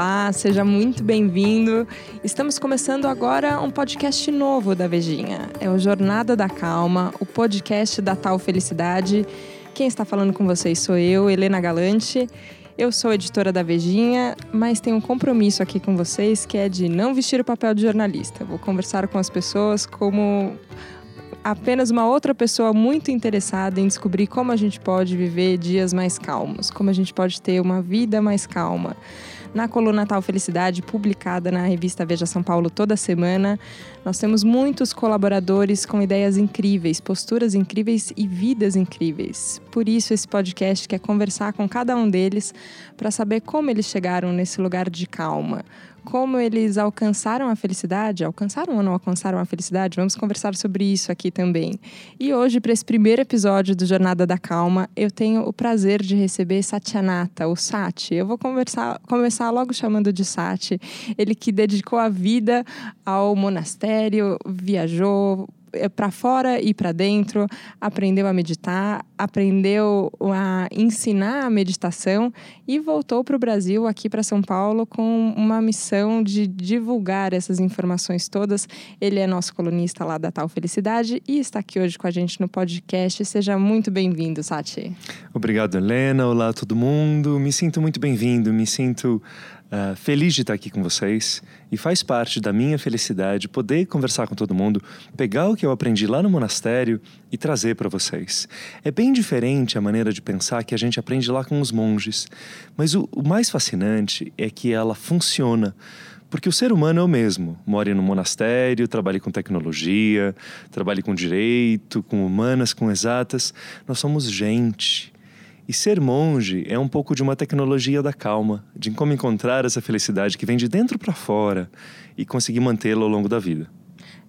Olá, seja muito bem-vindo. Estamos começando agora um podcast novo da Vejinha. É o Jornada da Calma, o podcast da Tal Felicidade. Quem está falando com vocês sou eu, Helena Galante. Eu sou editora da Vejinha, mas tenho um compromisso aqui com vocês que é de não vestir o papel de jornalista. Vou conversar com as pessoas como apenas uma outra pessoa muito interessada em descobrir como a gente pode viver dias mais calmos, como a gente pode ter uma vida mais calma. Na coluna Tal Felicidade, publicada na revista Veja São Paulo toda semana, nós temos muitos colaboradores com ideias incríveis, posturas incríveis e vidas incríveis. Por isso, esse podcast quer conversar com cada um deles para saber como eles chegaram nesse lugar de calma, como eles alcançaram a felicidade, alcançaram ou não alcançaram a felicidade, vamos conversar sobre isso aqui também. E hoje, para esse primeiro episódio do Jornada da Calma, eu tenho o prazer de receber Satyanata, o Sati. Eu vou conversar, começar logo chamando de Sati, ele que dedicou a vida ao monastério, viajou, para fora e para dentro, aprendeu a meditar, aprendeu a ensinar a meditação e voltou para o Brasil, aqui para São Paulo, com uma missão de divulgar essas informações todas. Ele é nosso colunista lá da Tal Felicidade e está aqui hoje com a gente no podcast. Seja muito bem-vindo, Sati. Obrigado, Helena. Olá, todo mundo. Me sinto muito bem-vindo, me sinto Uh, feliz de estar aqui com vocês e faz parte da minha felicidade poder conversar com todo mundo, pegar o que eu aprendi lá no monastério e trazer para vocês. É bem diferente a maneira de pensar que a gente aprende lá com os monges, mas o, o mais fascinante é que ela funciona. Porque o ser humano é o mesmo. Mora no monastério, trabalha com tecnologia, trabalha com direito, com humanas, com exatas. Nós somos gente. E ser monge é um pouco de uma tecnologia da calma, de como encontrar essa felicidade que vem de dentro para fora e conseguir mantê-la ao longo da vida.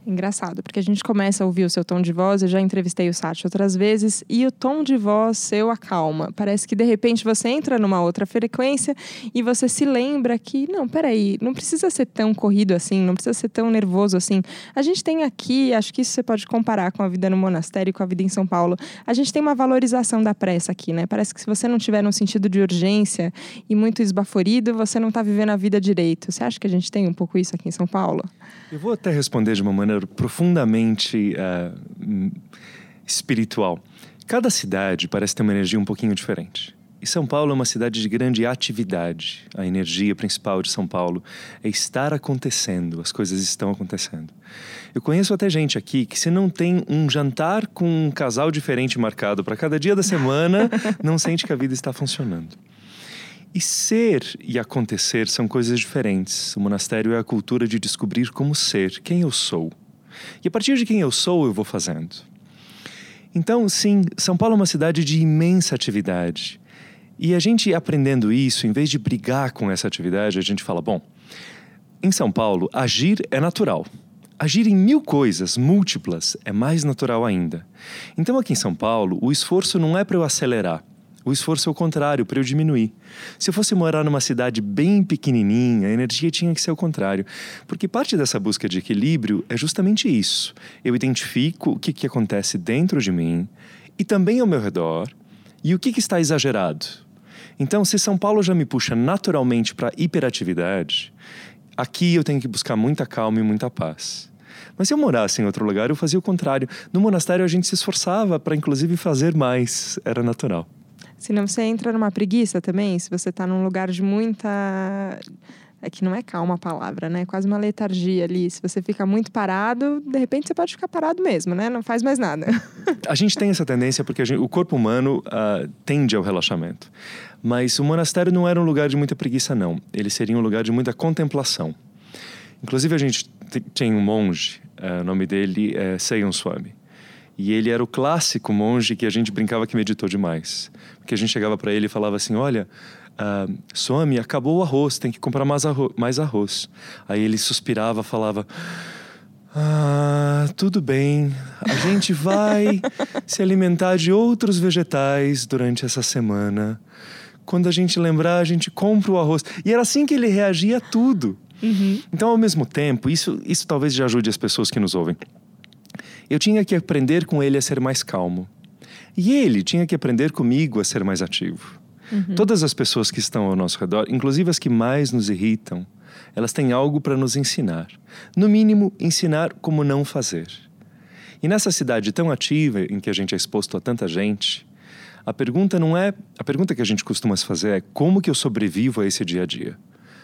Engraçado, porque a gente começa a ouvir o seu tom de voz, eu já entrevistei o Sati outras vezes, e o tom de voz seu acalma. Parece que de repente você entra numa outra frequência e você se lembra que, não, peraí, não precisa ser tão corrido assim, não precisa ser tão nervoso assim. A gente tem aqui, acho que isso você pode comparar com a vida no monastério, com a vida em São Paulo. A gente tem uma valorização da pressa aqui, né? Parece que se você não tiver um sentido de urgência e muito esbaforido, você não está vivendo a vida direito. Você acha que a gente tem um pouco isso aqui em São Paulo? Eu vou até responder de uma maneira maneira profundamente uh, espiritual. Cada cidade parece ter uma energia um pouquinho diferente. E São Paulo é uma cidade de grande atividade. A energia principal de São Paulo é estar acontecendo, as coisas estão acontecendo. Eu conheço até gente aqui que, se não tem um jantar com um casal diferente marcado para cada dia da semana, não sente que a vida está funcionando. E ser e acontecer são coisas diferentes. O monastério é a cultura de descobrir como ser, quem eu sou. E a partir de quem eu sou, eu vou fazendo. Então, sim, São Paulo é uma cidade de imensa atividade. E a gente aprendendo isso, em vez de brigar com essa atividade, a gente fala: bom, em São Paulo, agir é natural. Agir em mil coisas, múltiplas, é mais natural ainda. Então, aqui em São Paulo, o esforço não é para eu acelerar, o esforço é o contrário, para eu diminuir. Se eu fosse morar numa cidade bem pequenininha, a energia tinha que ser o contrário. Porque parte dessa busca de equilíbrio é justamente isso. Eu identifico o que, que acontece dentro de mim e também ao meu redor e o que, que está exagerado. Então, se São Paulo já me puxa naturalmente para hiperatividade, aqui eu tenho que buscar muita calma e muita paz. Mas se eu morasse em outro lugar, eu fazia o contrário. No monastério, a gente se esforçava para, inclusive, fazer mais. Era natural. Senão você entra numa preguiça também, se você está num lugar de muita. É que não é calma a palavra, né? Quase uma letargia ali. Se você fica muito parado, de repente você pode ficar parado mesmo, né? Não faz mais nada. A gente tem essa tendência porque gente, o corpo humano uh, tende ao relaxamento. Mas o monastério não era um lugar de muita preguiça, não. Ele seria um lugar de muita contemplação. Inclusive, a gente tem um monge, uh, o nome dele é Seiyon Swami. E ele era o clássico monge que a gente brincava que meditou demais. Porque a gente chegava para ele e falava assim: Olha, uh, Swami, acabou o arroz, tem que comprar mais arroz, mais arroz. Aí ele suspirava, falava. Ah, tudo bem. A gente vai se alimentar de outros vegetais durante essa semana. Quando a gente lembrar, a gente compra o arroz. E era assim que ele reagia a tudo. Uhum. Então, ao mesmo tempo, isso, isso talvez já ajude as pessoas que nos ouvem. Eu tinha que aprender com ele a ser mais calmo. E ele tinha que aprender comigo a ser mais ativo. Uhum. Todas as pessoas que estão ao nosso redor, inclusive as que mais nos irritam, elas têm algo para nos ensinar. No mínimo, ensinar como não fazer. E nessa cidade tão ativa em que a gente é exposto a tanta gente, a pergunta não é. A pergunta que a gente costuma se fazer é como que eu sobrevivo a esse dia a dia?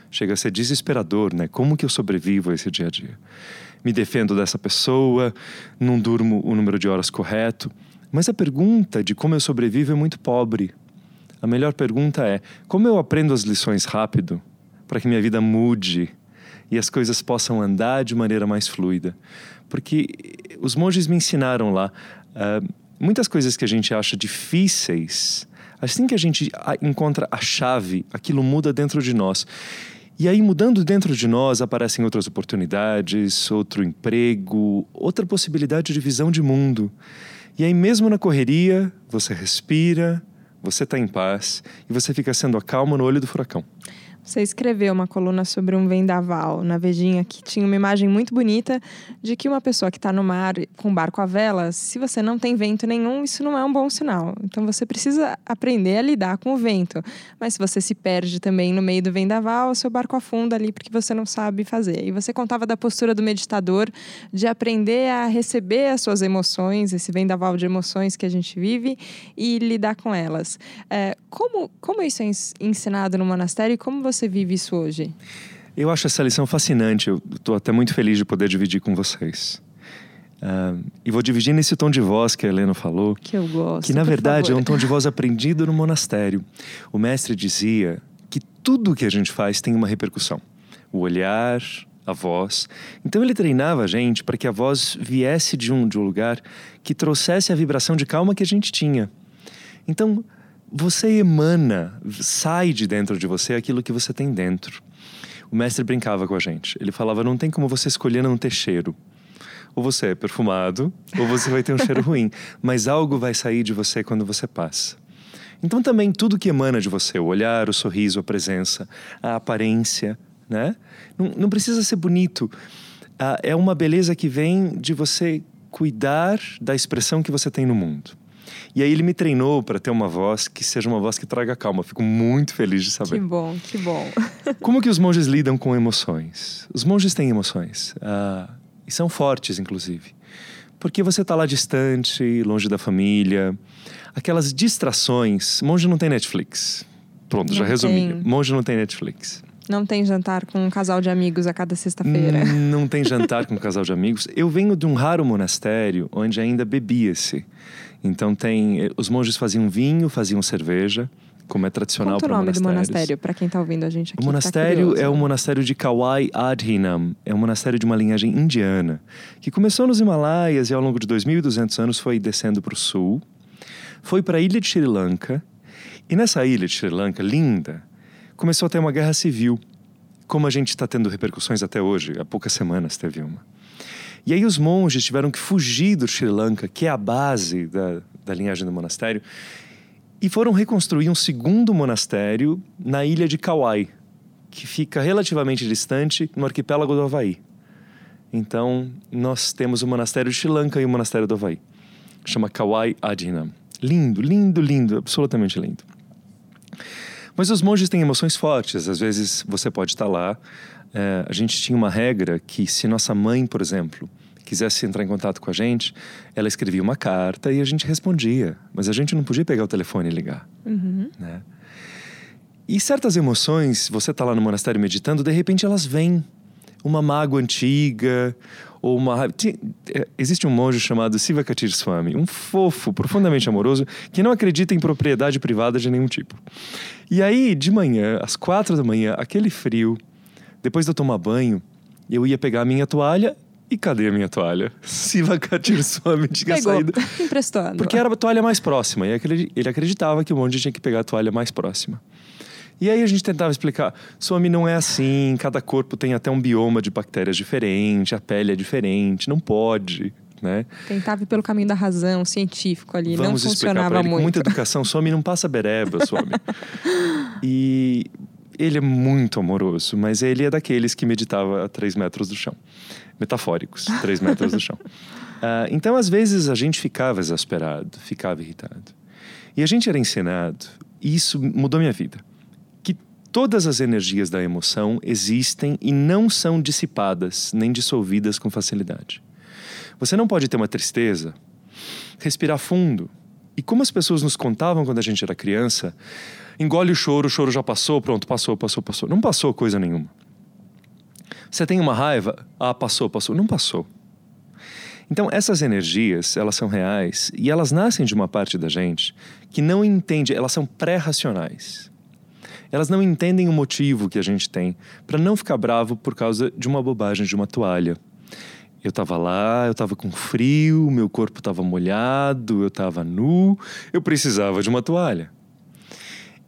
Chega a ser desesperador, né? Como que eu sobrevivo a esse dia a dia? Me defendo dessa pessoa, não durmo o número de horas correto. Mas a pergunta de como eu sobrevivo é muito pobre. A melhor pergunta é: como eu aprendo as lições rápido para que minha vida mude e as coisas possam andar de maneira mais fluida? Porque os monges me ensinaram lá uh, muitas coisas que a gente acha difíceis. Assim que a gente encontra a chave, aquilo muda dentro de nós. E aí, mudando dentro de nós, aparecem outras oportunidades, outro emprego, outra possibilidade de visão de mundo. E aí, mesmo na correria, você respira, você está em paz e você fica sendo a calma no olho do furacão. Você escreveu uma coluna sobre um vendaval na Vejinha que tinha uma imagem muito bonita de que uma pessoa que está no mar com barco à vela, se você não tem vento nenhum, isso não é um bom sinal. Então você precisa aprender a lidar com o vento. Mas se você se perde também no meio do vendaval, seu barco afunda ali porque você não sabe fazer. E você contava da postura do meditador, de aprender a receber as suas emoções, esse vendaval de emoções que a gente vive e lidar com elas. É, como, como isso é ensinado no monastério e como você você vive isso hoje? Eu acho essa lição fascinante. Eu estou até muito feliz de poder dividir com vocês. Uh, e vou dividir nesse tom de voz que a Helena falou. Que eu gosto. Que na verdade favor. é um tom de voz aprendido no monastério. O mestre dizia que tudo que a gente faz tem uma repercussão: o olhar, a voz. Então ele treinava a gente para que a voz viesse de um, de um lugar que trouxesse a vibração de calma que a gente tinha. Então, você emana, sai de dentro de você aquilo que você tem dentro. O mestre brincava com a gente. Ele falava: não tem como você escolher não ter cheiro. Ou você é perfumado, ou você vai ter um cheiro ruim. Mas algo vai sair de você quando você passa. Então, também tudo que emana de você, o olhar, o sorriso, a presença, a aparência, né? Não, não precisa ser bonito. Ah, é uma beleza que vem de você cuidar da expressão que você tem no mundo. E aí ele me treinou para ter uma voz que seja uma voz que traga calma. Fico muito feliz de saber. Que bom, que bom. Como que os monges lidam com emoções? Os monges têm emoções. Uh, e são fortes, inclusive. Porque você está lá distante, longe da família. Aquelas distrações. Monge não tem Netflix. Pronto, não já resumi. Tem. Monge não tem Netflix. Não tem jantar com um casal de amigos a cada sexta-feira. Não tem jantar com um casal de amigos. Eu venho de um raro monastério onde ainda bebia-se. Então tem, eh, os monges faziam vinho, faziam cerveja, como é tradicional para monastérios. o nome do monastério para quem está ouvindo a gente aqui? O tá monastério tá é o monastério de Kawai Adhinam, é um monastério de uma linhagem indiana que começou nos Himalaias e ao longo de 2.200 anos foi descendo para o sul, foi para a ilha de Sri Lanka e nessa ilha de Sri Lanka linda começou a ter uma guerra civil, como a gente está tendo repercussões até hoje. Há poucas semanas teve uma. E aí os monges tiveram que fugir do Sri Lanka, que é a base da, da linhagem do monastério, e foram reconstruir um segundo monastério na ilha de Kauai, que fica relativamente distante no arquipélago do Havaí. Então, nós temos o monastério de Sri Lanka e o monastério do Havaí. Chama Kauai Adhinam. Lindo, lindo, lindo, absolutamente lindo. Mas os monges têm emoções fortes. Às vezes você pode estar lá, é, a gente tinha uma regra que se nossa mãe, por exemplo, quisesse entrar em contato com a gente, ela escrevia uma carta e a gente respondia. Mas a gente não podia pegar o telefone e ligar. Uhum. Né? E certas emoções, você está lá no monastério meditando, de repente elas vêm. Uma mágoa antiga, ou uma é, Existe um monge chamado Sivakatir Swami, um fofo, profundamente amoroso, que não acredita em propriedade privada de nenhum tipo. E aí, de manhã, às quatro da manhã, aquele frio, depois de eu tomar banho, eu ia pegar a minha toalha e cadê a minha toalha? Siva Katir Swami tinha Pegou. saído. Emprestando. Porque era a toalha mais próxima. E ele acreditava que o monge tinha que pegar a toalha mais próxima. E aí a gente tentava explicar: Swami não é assim, cada corpo tem até um bioma de bactérias diferente, a pele é diferente, não pode. Né? Tentava ir pelo caminho da razão, científico ali, Vamos não funcionava ele, muito. Com muita educação, Swami não passa bereba, Swami. e ele é muito amoroso, mas ele é daqueles que meditava a três metros do chão. Metafóricos, três metros do chão. Uh, então, às vezes, a gente ficava exasperado, ficava irritado. E a gente era ensinado E isso mudou minha vida. Que todas as energias da emoção existem e não são dissipadas nem dissolvidas com facilidade. Você não pode ter uma tristeza, respirar fundo. E como as pessoas nos contavam quando a gente era criança, engole o choro, o choro já passou, pronto, passou, passou, passou. Não passou coisa nenhuma. Você tem uma raiva? Ah, passou, passou. Não passou. Então, essas energias, elas são reais e elas nascem de uma parte da gente que não entende, elas são pré-racionais. Elas não entendem o motivo que a gente tem para não ficar bravo por causa de uma bobagem de uma toalha. Eu estava lá, eu estava com frio, meu corpo estava molhado, eu estava nu, eu precisava de uma toalha.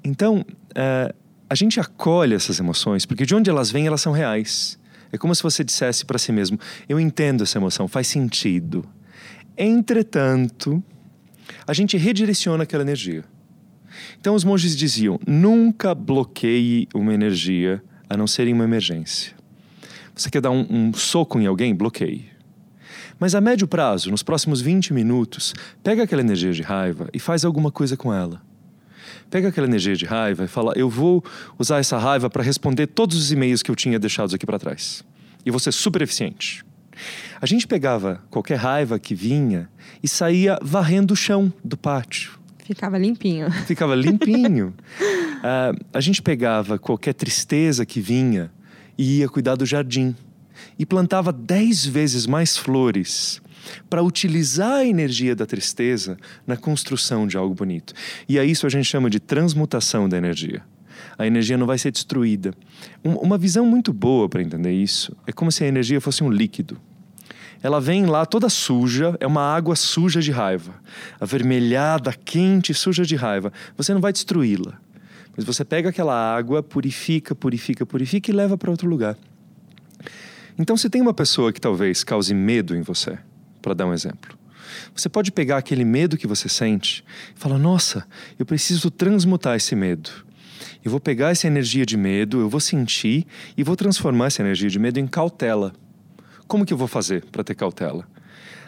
Então, uh, a gente acolhe essas emoções porque de onde elas vêm, elas são reais. É como se você dissesse para si mesmo: Eu entendo essa emoção, faz sentido. Entretanto, a gente redireciona aquela energia. Então os monges diziam: nunca bloqueie uma energia a não ser em uma emergência. Você quer dar um, um soco em alguém? Bloqueie. Mas a médio prazo, nos próximos 20 minutos, pega aquela energia de raiva e faz alguma coisa com ela. Pega aquela energia de raiva e fala: eu vou usar essa raiva para responder todos os e-mails que eu tinha deixados aqui para trás. E ser super eficiente. A gente pegava qualquer raiva que vinha e saía varrendo o chão do pátio. Ficava limpinho. Ficava limpinho. uh, a gente pegava qualquer tristeza que vinha e ia cuidar do jardim. E plantava dez vezes mais flores para utilizar a energia da tristeza na construção de algo bonito. E a isso a gente chama de transmutação da energia. A energia não vai ser destruída. Um, uma visão muito boa para entender isso é como se a energia fosse um líquido. Ela vem lá toda suja, é uma água suja de raiva, avermelhada, quente, suja de raiva. Você não vai destruí-la, mas você pega aquela água, purifica, purifica, purifica e leva para outro lugar. Então, se tem uma pessoa que talvez cause medo em você, para dar um exemplo. Você pode pegar aquele medo que você sente e falar: Nossa, eu preciso transmutar esse medo. Eu vou pegar essa energia de medo, eu vou sentir e vou transformar essa energia de medo em cautela. Como que eu vou fazer para ter cautela?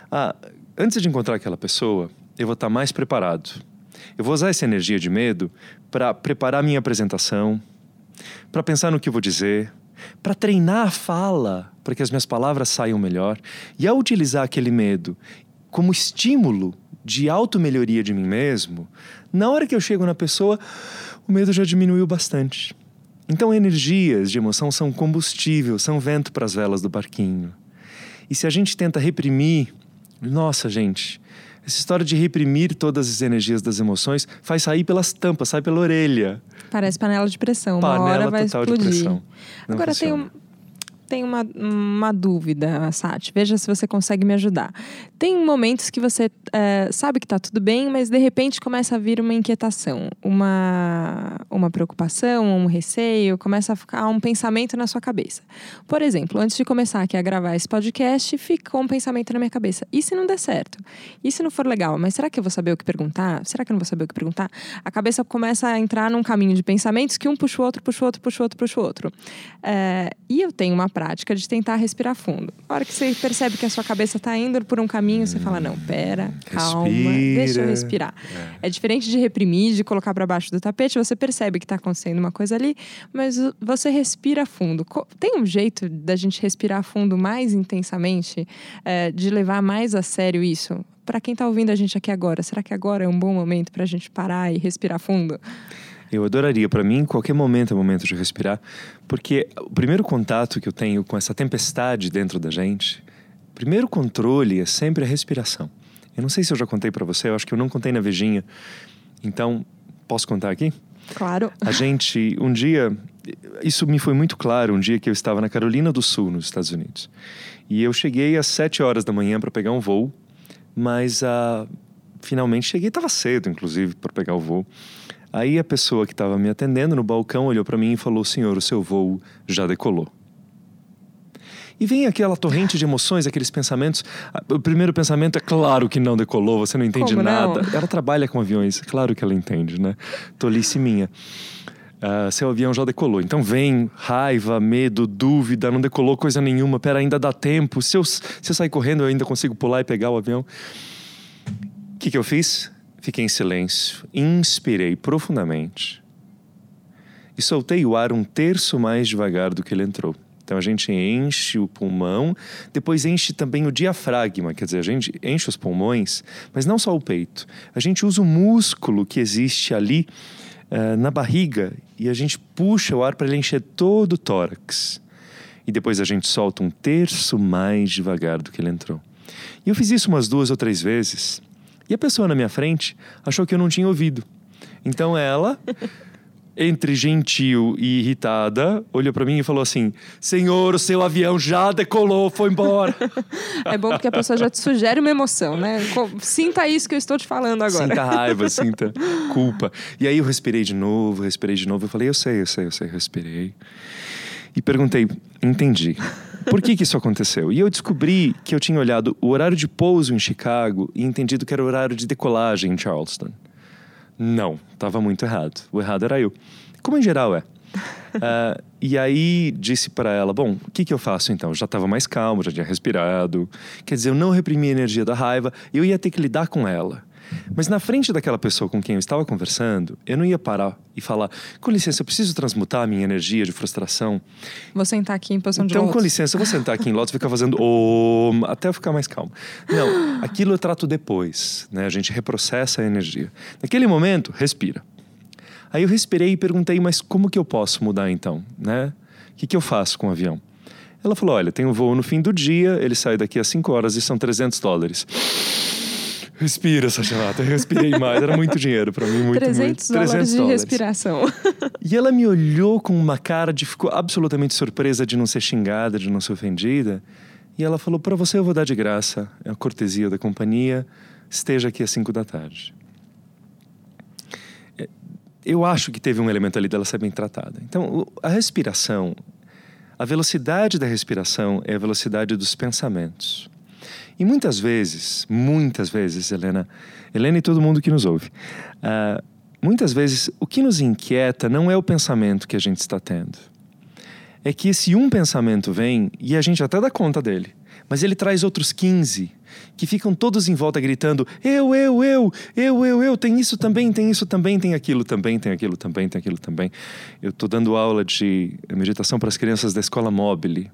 Ah, antes de encontrar aquela pessoa, eu vou estar mais preparado. Eu vou usar essa energia de medo para preparar minha apresentação, para pensar no que vou dizer, para treinar a fala, para que as minhas palavras saiam melhor. E ao utilizar aquele medo como estímulo de auto-melhoria de mim mesmo, na hora que eu chego na pessoa, o medo já diminuiu bastante. Então, energias de emoção são combustível, são vento para as velas do barquinho. E se a gente tenta reprimir, nossa, gente, essa história de reprimir todas as energias das emoções faz sair pelas tampas, sai pela orelha. Parece panela de pressão. Uma panela hora vai total explodir. de pressão. Não Agora tem funciona. um, tem uma, uma dúvida, Sati. Veja se você consegue me ajudar. Tem momentos que você é, sabe que está tudo bem, mas de repente começa a vir uma inquietação, uma, uma preocupação, um receio, começa a ficar um pensamento na sua cabeça. Por exemplo, antes de começar aqui a gravar esse podcast, ficou um pensamento na minha cabeça. E se não der certo? E se não for legal? Mas será que eu vou saber o que perguntar? Será que eu não vou saber o que perguntar? A cabeça começa a entrar num caminho de pensamentos que um puxa o outro, puxa o outro, puxa o outro, puxa o outro. É, e eu tenho uma prática de tentar respirar fundo. A hora que você percebe que a sua cabeça está indo por um caminho, você fala: não, pera, calma, Respira. deixa eu respirar. É. diferente de reprimir, de colocar para baixo do tapete, você percebe que está acontecendo uma coisa ali, mas você respira fundo. Tem um jeito da gente respirar fundo mais intensamente, é, de levar mais a sério isso? Para quem está ouvindo a gente aqui agora, será que agora é um bom momento para a gente parar e respirar fundo? Eu adoraria. Para mim, qualquer momento é momento de respirar, porque o primeiro contato que eu tenho com essa tempestade dentro da gente, o primeiro controle é sempre a respiração. Eu não sei se eu já contei para você, eu acho que eu não contei na Vejinha. Então, posso contar aqui? Claro. A gente, um dia, isso me foi muito claro, um dia que eu estava na Carolina do Sul, nos Estados Unidos. E eu cheguei às 7 horas da manhã para pegar um voo, mas ah, finalmente cheguei, estava cedo, inclusive, para pegar o voo. Aí a pessoa que estava me atendendo no balcão olhou para mim e falou: Senhor, o seu voo já decolou. E vem aquela torrente de emoções, aqueles pensamentos. O primeiro pensamento é claro que não decolou, você não entende Como não? nada. Ela trabalha com aviões, claro que ela entende, né? Tolice minha. Ah, seu avião já decolou. Então vem raiva, medo, dúvida, não decolou coisa nenhuma, pera, ainda dá tempo. Se eu, se eu sair correndo, eu ainda consigo pular e pegar o avião. O que, que eu fiz? Fiquei em silêncio, inspirei profundamente e soltei o ar um terço mais devagar do que ele entrou. Então a gente enche o pulmão, depois enche também o diafragma, quer dizer, a gente enche os pulmões, mas não só o peito. A gente usa o músculo que existe ali uh, na barriga e a gente puxa o ar para ele encher todo o tórax. E depois a gente solta um terço mais devagar do que ele entrou. E eu fiz isso umas duas ou três vezes. E a pessoa na minha frente achou que eu não tinha ouvido. Então ela entre gentil e irritada, olhou para mim e falou assim: Senhor, o seu avião já decolou, foi embora. é bom porque a pessoa já te sugere uma emoção, né? Sinta isso que eu estou te falando agora. Sinta raiva, sinta culpa. E aí eu respirei de novo, respirei de novo. Eu falei: Eu sei, eu sei, eu sei, respirei. E perguntei: Entendi. Por que, que isso aconteceu? E eu descobri que eu tinha olhado o horário de pouso em Chicago e entendido que era o horário de decolagem em Charleston. Não, estava muito errado. O errado era eu. Como em geral é. uh, e aí disse para ela: Bom, o que, que eu faço então? já estava mais calmo, já tinha respirado. Quer dizer, eu não reprimi a energia da raiva, eu ia ter que lidar com ela. Mas na frente daquela pessoa com quem eu estava conversando, eu não ia parar e falar: com licença, eu preciso transmutar a minha energia de frustração. Vou sentar aqui em posição então, de Então, com licença, eu vou sentar aqui em lótus e ficar fazendo om até eu ficar mais calmo. Não, aquilo eu trato depois, né? A gente reprocessa a energia. Naquele momento, respira. Aí eu respirei e perguntei: mas como que eu posso mudar então, né? O que, que eu faço com o avião? Ela falou: olha, tem um voo no fim do dia, ele sai daqui a 5 horas e são 300 dólares. Respira, Sachanata. Respirei mais. Era muito dinheiro para mim. Muito, 300 muito. 300 dólares de respiração. E ela me olhou com uma cara de... Ficou absolutamente surpresa de não ser xingada, de não ser ofendida. E ela falou, para você eu vou dar de graça. É a cortesia da companhia. Esteja aqui às 5 da tarde. É, eu acho que teve um elemento ali dela ser bem tratada. Então, a respiração... A velocidade da respiração é a velocidade dos pensamentos. E muitas vezes, muitas vezes, Helena, Helena e todo mundo que nos ouve, uh, muitas vezes o que nos inquieta não é o pensamento que a gente está tendo. É que esse um pensamento vem e a gente até dá conta dele, mas ele traz outros 15 que ficam todos em volta gritando: eu, eu, eu, eu, eu, eu, tem isso também, tem isso também, tem aquilo também, tem aquilo também, tem aquilo também. Eu estou dando aula de meditação para as crianças da escola Mobile.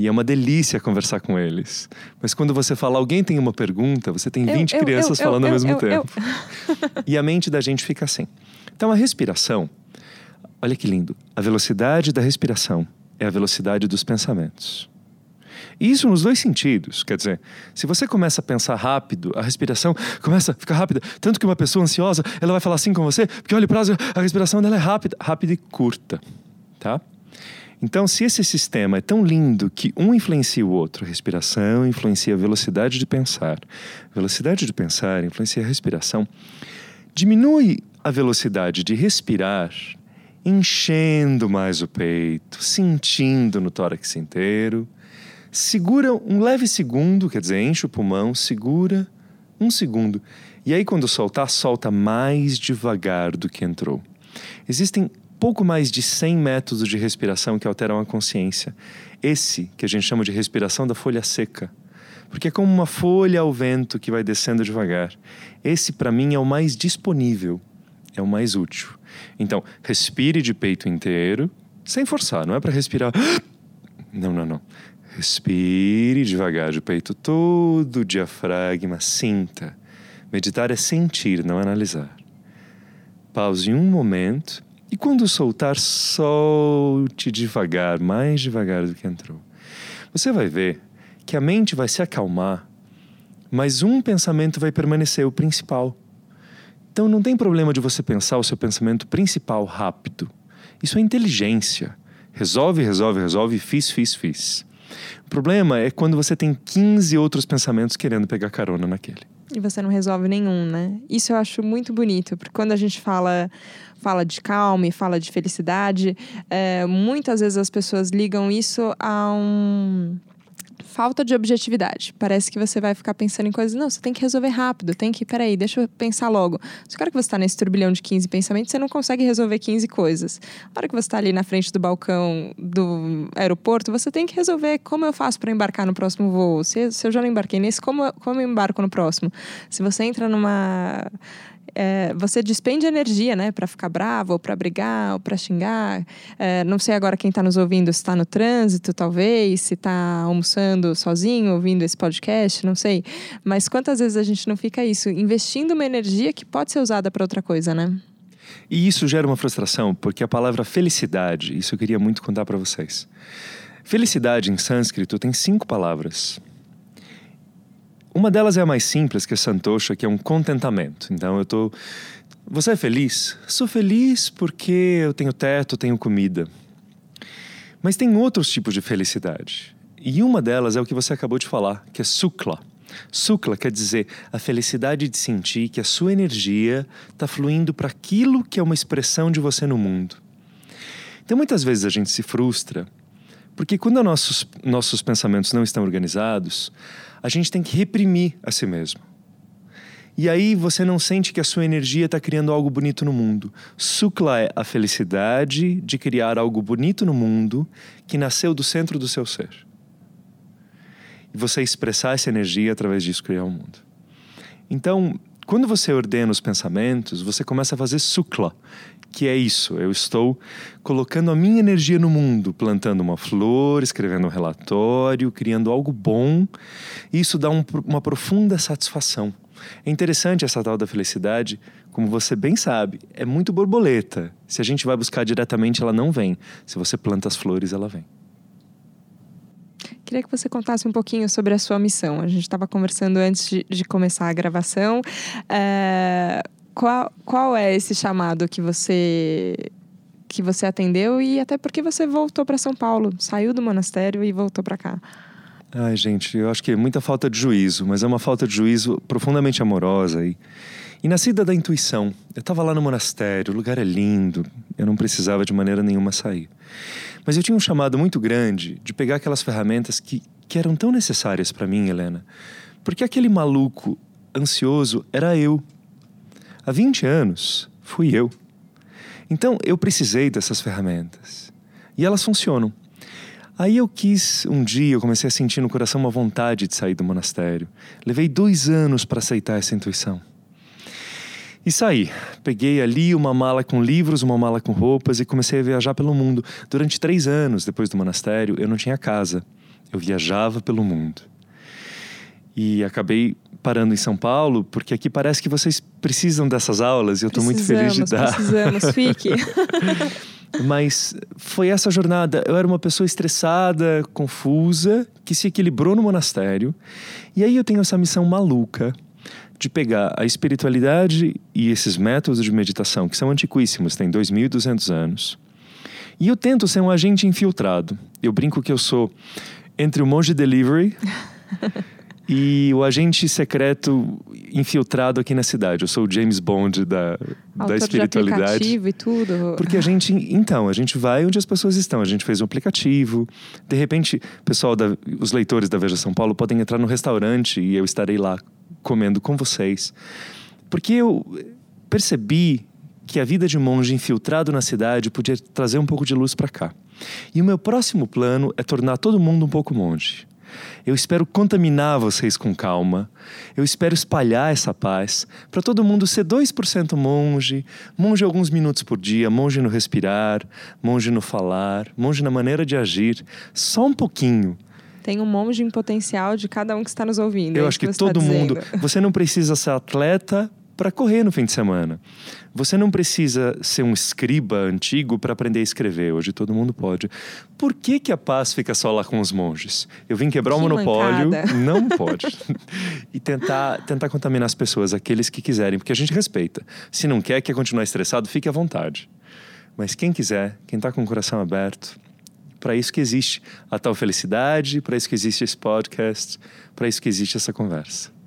E é uma delícia conversar com eles. Mas quando você fala, alguém tem uma pergunta, você tem 20 eu, crianças eu, eu, falando ao mesmo tempo. e a mente da gente fica assim. Então a respiração, olha que lindo. A velocidade da respiração é a velocidade dos pensamentos. E isso nos dois sentidos. Quer dizer, se você começa a pensar rápido, a respiração começa a ficar rápida. Tanto que uma pessoa ansiosa, ela vai falar assim com você, porque olha o prazo, a respiração dela é rápida, rápida e curta. Tá? Então, se esse sistema é tão lindo que um influencia o outro, respiração influencia a velocidade de pensar, velocidade de pensar influencia a respiração, diminui a velocidade de respirar, enchendo mais o peito, sentindo no tórax inteiro. Segura um leve segundo, quer dizer, enche o pulmão, segura um segundo. E aí, quando soltar, solta mais devagar do que entrou. Existem pouco mais de 100 métodos de respiração que alteram a consciência. Esse, que a gente chama de respiração da folha seca, porque é como uma folha ao vento que vai descendo devagar. Esse, para mim, é o mais disponível, é o mais útil. Então, respire de peito inteiro, sem forçar, não é para respirar. Não, não, não. Respire devagar de peito todo, diafragma, sinta. Meditar é sentir, não analisar. Pause um momento e quando soltar, solte devagar, mais devagar do que entrou. Você vai ver que a mente vai se acalmar, mas um pensamento vai permanecer o principal. Então não tem problema de você pensar o seu pensamento principal rápido. Isso é inteligência. Resolve, resolve, resolve, fiz, fiz, fiz. O problema é quando você tem 15 outros pensamentos querendo pegar carona naquele. E você não resolve nenhum, né? Isso eu acho muito bonito, porque quando a gente fala fala de calma e fala de felicidade, é, muitas vezes as pessoas ligam isso a um falta de objetividade. Parece que você vai ficar pensando em coisas. Não, você tem que resolver rápido, tem que. Peraí, deixa eu pensar logo. Se hora que você está nesse turbilhão de 15 pensamentos, você não consegue resolver 15 coisas. A hora que você está ali na frente do balcão do aeroporto, você tem que resolver como eu faço para embarcar no próximo voo. Se, se eu já não embarquei nesse, como, como eu embarco no próximo? Se você entra numa é, você despende energia, né, para ficar bravo, ou para brigar, ou para xingar. É, não sei agora quem está nos ouvindo, se está no trânsito, talvez, se está almoçando sozinho, ouvindo esse podcast, não sei. Mas quantas vezes a gente não fica isso, investindo uma energia que pode ser usada para outra coisa, né? E isso gera uma frustração, porque a palavra felicidade, isso eu queria muito contar para vocês. Felicidade em sânscrito tem cinco palavras. Uma delas é a mais simples, que é Santosha, que é um contentamento. Então eu tô. Você é feliz? Sou feliz porque eu tenho teto, tenho comida. Mas tem outros tipos de felicidade. E uma delas é o que você acabou de falar, que é Sukla. Sukla quer dizer a felicidade de sentir que a sua energia está fluindo para aquilo que é uma expressão de você no mundo. Então muitas vezes a gente se frustra porque quando nossos, nossos pensamentos não estão organizados, a gente tem que reprimir a si mesmo. E aí você não sente que a sua energia está criando algo bonito no mundo. Sukla é a felicidade de criar algo bonito no mundo que nasceu do centro do seu ser. E você expressar essa energia através disso criar o um mundo. Então, quando você ordena os pensamentos, você começa a fazer sukla, que é isso. Eu estou colocando a minha energia no mundo, plantando uma flor, escrevendo um relatório, criando algo bom. Isso dá um, uma profunda satisfação. É interessante essa tal da felicidade, como você bem sabe, é muito borboleta. Se a gente vai buscar diretamente, ela não vem. Se você planta as flores, ela vem. Queria que você contasse um pouquinho sobre a sua missão. A gente estava conversando antes de, de, começar a gravação. É, qual, qual é esse chamado que você que você atendeu e até porque você voltou para São Paulo, saiu do monastério e voltou para cá? Ai, gente, eu acho que é muita falta de juízo, mas é uma falta de juízo profundamente amorosa e, e nascida da intuição. Eu estava lá no monastério, o lugar é lindo, eu não precisava de maneira nenhuma sair. Mas eu tinha um chamado muito grande de pegar aquelas ferramentas que, que eram tão necessárias para mim, Helena. Porque aquele maluco ansioso era eu. Há 20 anos fui eu. Então eu precisei dessas ferramentas. E elas funcionam. Aí eu quis, um dia, eu comecei a sentir no coração uma vontade de sair do monastério. Levei dois anos para aceitar essa intuição. E saí. Peguei ali uma mala com livros, uma mala com roupas e comecei a viajar pelo mundo. Durante três anos, depois do monastério, eu não tinha casa. Eu viajava pelo mundo. E acabei parando em São Paulo, porque aqui parece que vocês precisam dessas aulas e eu estou muito feliz de dar. Precisamos, fique. Mas foi essa jornada. Eu era uma pessoa estressada, confusa, que se equilibrou no monastério. E aí eu tenho essa missão maluca de pegar a espiritualidade e esses métodos de meditação, que são antiquíssimos, têm 2.200 anos. E eu tento ser um agente infiltrado. Eu brinco que eu sou entre o monge delivery e o agente secreto infiltrado aqui na cidade. Eu sou o James Bond da, da espiritualidade. De e tudo. Porque a gente, então, a gente vai onde as pessoas estão. A gente fez um aplicativo. De repente, pessoal, da, os leitores da Veja São Paulo podem entrar no restaurante e eu estarei lá comendo com vocês. Porque eu percebi que a vida de monge infiltrado na cidade podia trazer um pouco de luz para cá. E o meu próximo plano é tornar todo mundo um pouco monge. Eu espero contaminar vocês com calma. Eu espero espalhar essa paz para todo mundo ser 2% monge, monge alguns minutos por dia, monge no respirar, monge no falar, monge na maneira de agir, só um pouquinho. Tem um monge em potencial de cada um que está nos ouvindo. Eu é acho que, que todo tá mundo. Você não precisa ser atleta para correr no fim de semana. Você não precisa ser um escriba antigo para aprender a escrever. Hoje todo mundo pode. Por que, que a paz fica só lá com os monges? Eu vim quebrar que o monopólio. Mancada. Não pode. e tentar, tentar contaminar as pessoas, aqueles que quiserem, porque a gente respeita. Se não quer, quer continuar estressado, fique à vontade. Mas quem quiser, quem está com o coração aberto, para isso que existe a tal felicidade, para isso que existe esse podcast, para isso que existe essa conversa.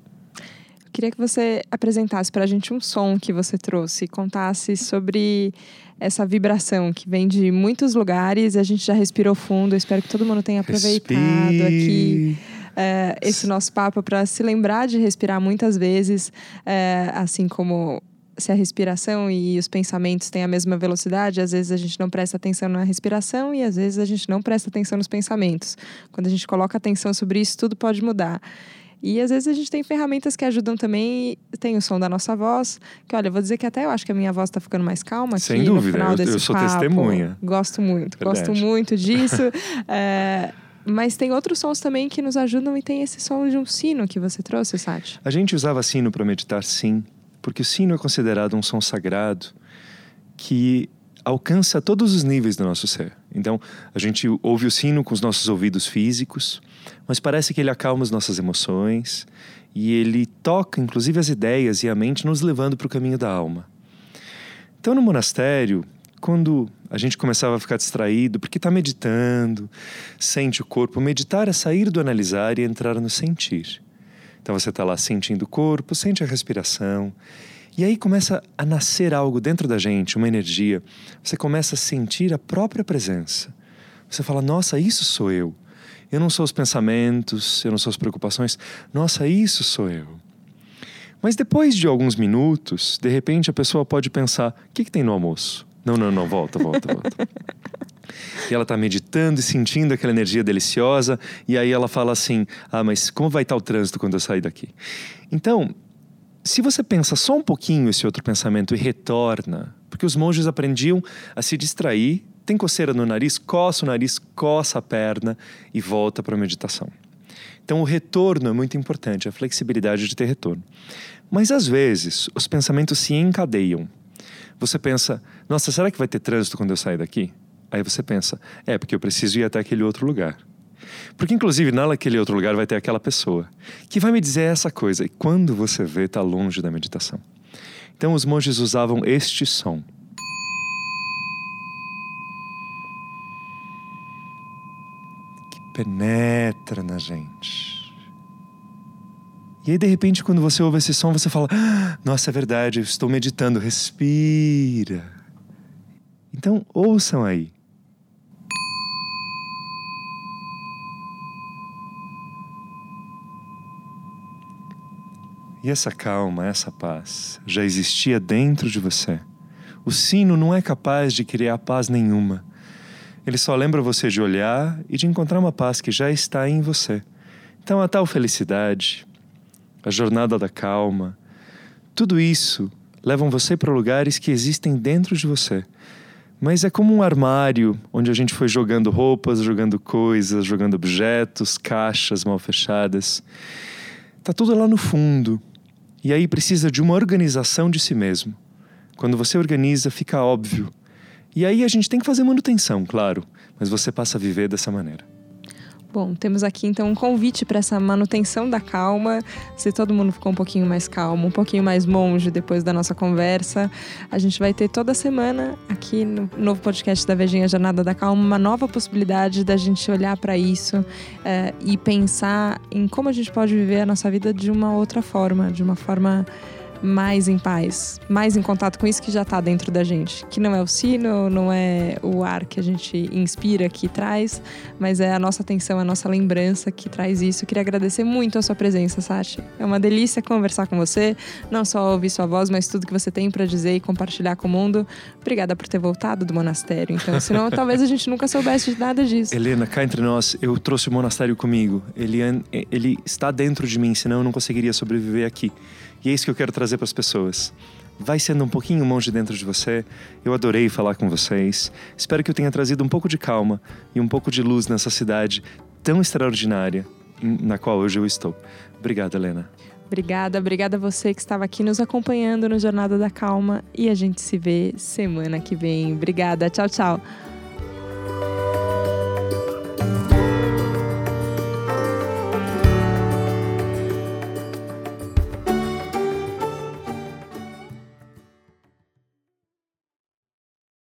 Queria que você apresentasse para a gente um som que você trouxe, contasse sobre essa vibração que vem de muitos lugares. A gente já respirou fundo. espero que todo mundo tenha aproveitado Respire. aqui é, esse nosso papo para se lembrar de respirar muitas vezes, é, assim como se a respiração e os pensamentos têm a mesma velocidade, às vezes a gente não presta atenção na respiração e às vezes a gente não presta atenção nos pensamentos. Quando a gente coloca atenção sobre isso, tudo pode mudar. E às vezes a gente tem ferramentas que ajudam também. Tem o som da nossa voz, que olha, eu vou dizer que até eu acho que a minha voz está ficando mais calma aqui Sem dúvida, no final eu, desse eu sou papo. testemunha. Gosto muito, Verdade. gosto muito disso. é, mas tem outros sons também que nos ajudam e tem esse som de um sino que você trouxe, Sati. A gente usava sino para meditar, sim, porque o sino é considerado um som sagrado que alcança todos os níveis do nosso ser. Então, a gente ouve o sino com os nossos ouvidos físicos, mas parece que ele acalma as nossas emoções e ele toca, inclusive, as ideias e a mente, nos levando para o caminho da alma. Então, no monastério, quando a gente começava a ficar distraído, porque está meditando, sente o corpo, meditar é sair do analisar e entrar no sentir. Então você está lá sentindo o corpo, sente a respiração. E aí começa a nascer algo dentro da gente, uma energia. Você começa a sentir a própria presença. Você fala: Nossa, isso sou eu. Eu não sou os pensamentos, eu não sou as preocupações. Nossa, isso sou eu. Mas depois de alguns minutos, de repente a pessoa pode pensar: O que, que tem no almoço? Não, não, não, volta, volta, volta. E ela está meditando e sentindo aquela energia deliciosa. E aí ela fala assim: Ah, mas como vai estar o trânsito quando eu sair daqui? Então, se você pensa só um pouquinho esse outro pensamento e retorna, porque os monges aprendiam a se distrair, tem coceira no nariz, coça o nariz, coça a perna e volta para a meditação. Então, o retorno é muito importante, a flexibilidade de ter retorno. Mas às vezes, os pensamentos se encadeiam. Você pensa: Nossa, será que vai ter trânsito quando eu sair daqui? Aí você pensa, é porque eu preciso ir até aquele outro lugar. Porque, inclusive, naquele outro lugar vai ter aquela pessoa que vai me dizer essa coisa. E quando você vê, está longe da meditação. Então, os monges usavam este som. Que penetra na gente. E aí, de repente, quando você ouve esse som, você fala: ah, Nossa, é verdade, eu estou meditando. Respira. Então, ouçam aí. E essa calma, essa paz já existia dentro de você. O sino não é capaz de criar paz nenhuma. Ele só lembra você de olhar e de encontrar uma paz que já está em você. Então, a tal felicidade, a jornada da calma, tudo isso levam você para lugares que existem dentro de você. Mas é como um armário onde a gente foi jogando roupas, jogando coisas, jogando objetos, caixas mal fechadas. Tá tudo lá no fundo. E aí precisa de uma organização de si mesmo. Quando você organiza, fica óbvio. E aí a gente tem que fazer manutenção, claro, mas você passa a viver dessa maneira. Bom, temos aqui então um convite para essa manutenção da calma. Se todo mundo ficou um pouquinho mais calmo, um pouquinho mais monge depois da nossa conversa, a gente vai ter toda semana aqui no novo podcast da Vejinha Jornada da Calma uma nova possibilidade da gente olhar para isso é, e pensar em como a gente pode viver a nossa vida de uma outra forma, de uma forma mais em paz, mais em contato com isso que já está dentro da gente. Que não é o sino, não é o ar que a gente inspira, que traz, mas é a nossa atenção, a nossa lembrança que traz isso. Queria agradecer muito a sua presença, Sati. É uma delícia conversar com você, não só ouvir sua voz, mas tudo que você tem para dizer e compartilhar com o mundo. Obrigada por ter voltado do monastério. Então, senão talvez a gente nunca soubesse de nada disso. Helena, cá entre nós, eu trouxe o monastério comigo. Ele, ele está dentro de mim, senão eu não conseguiria sobreviver aqui. E é isso que eu quero trazer para as pessoas. Vai sendo um pouquinho monge dentro de você. Eu adorei falar com vocês. Espero que eu tenha trazido um pouco de calma e um pouco de luz nessa cidade tão extraordinária na qual hoje eu estou. Obrigado, Helena. Obrigada, obrigada a você que estava aqui nos acompanhando no Jornada da Calma e a gente se vê semana que vem. Obrigada, tchau, tchau.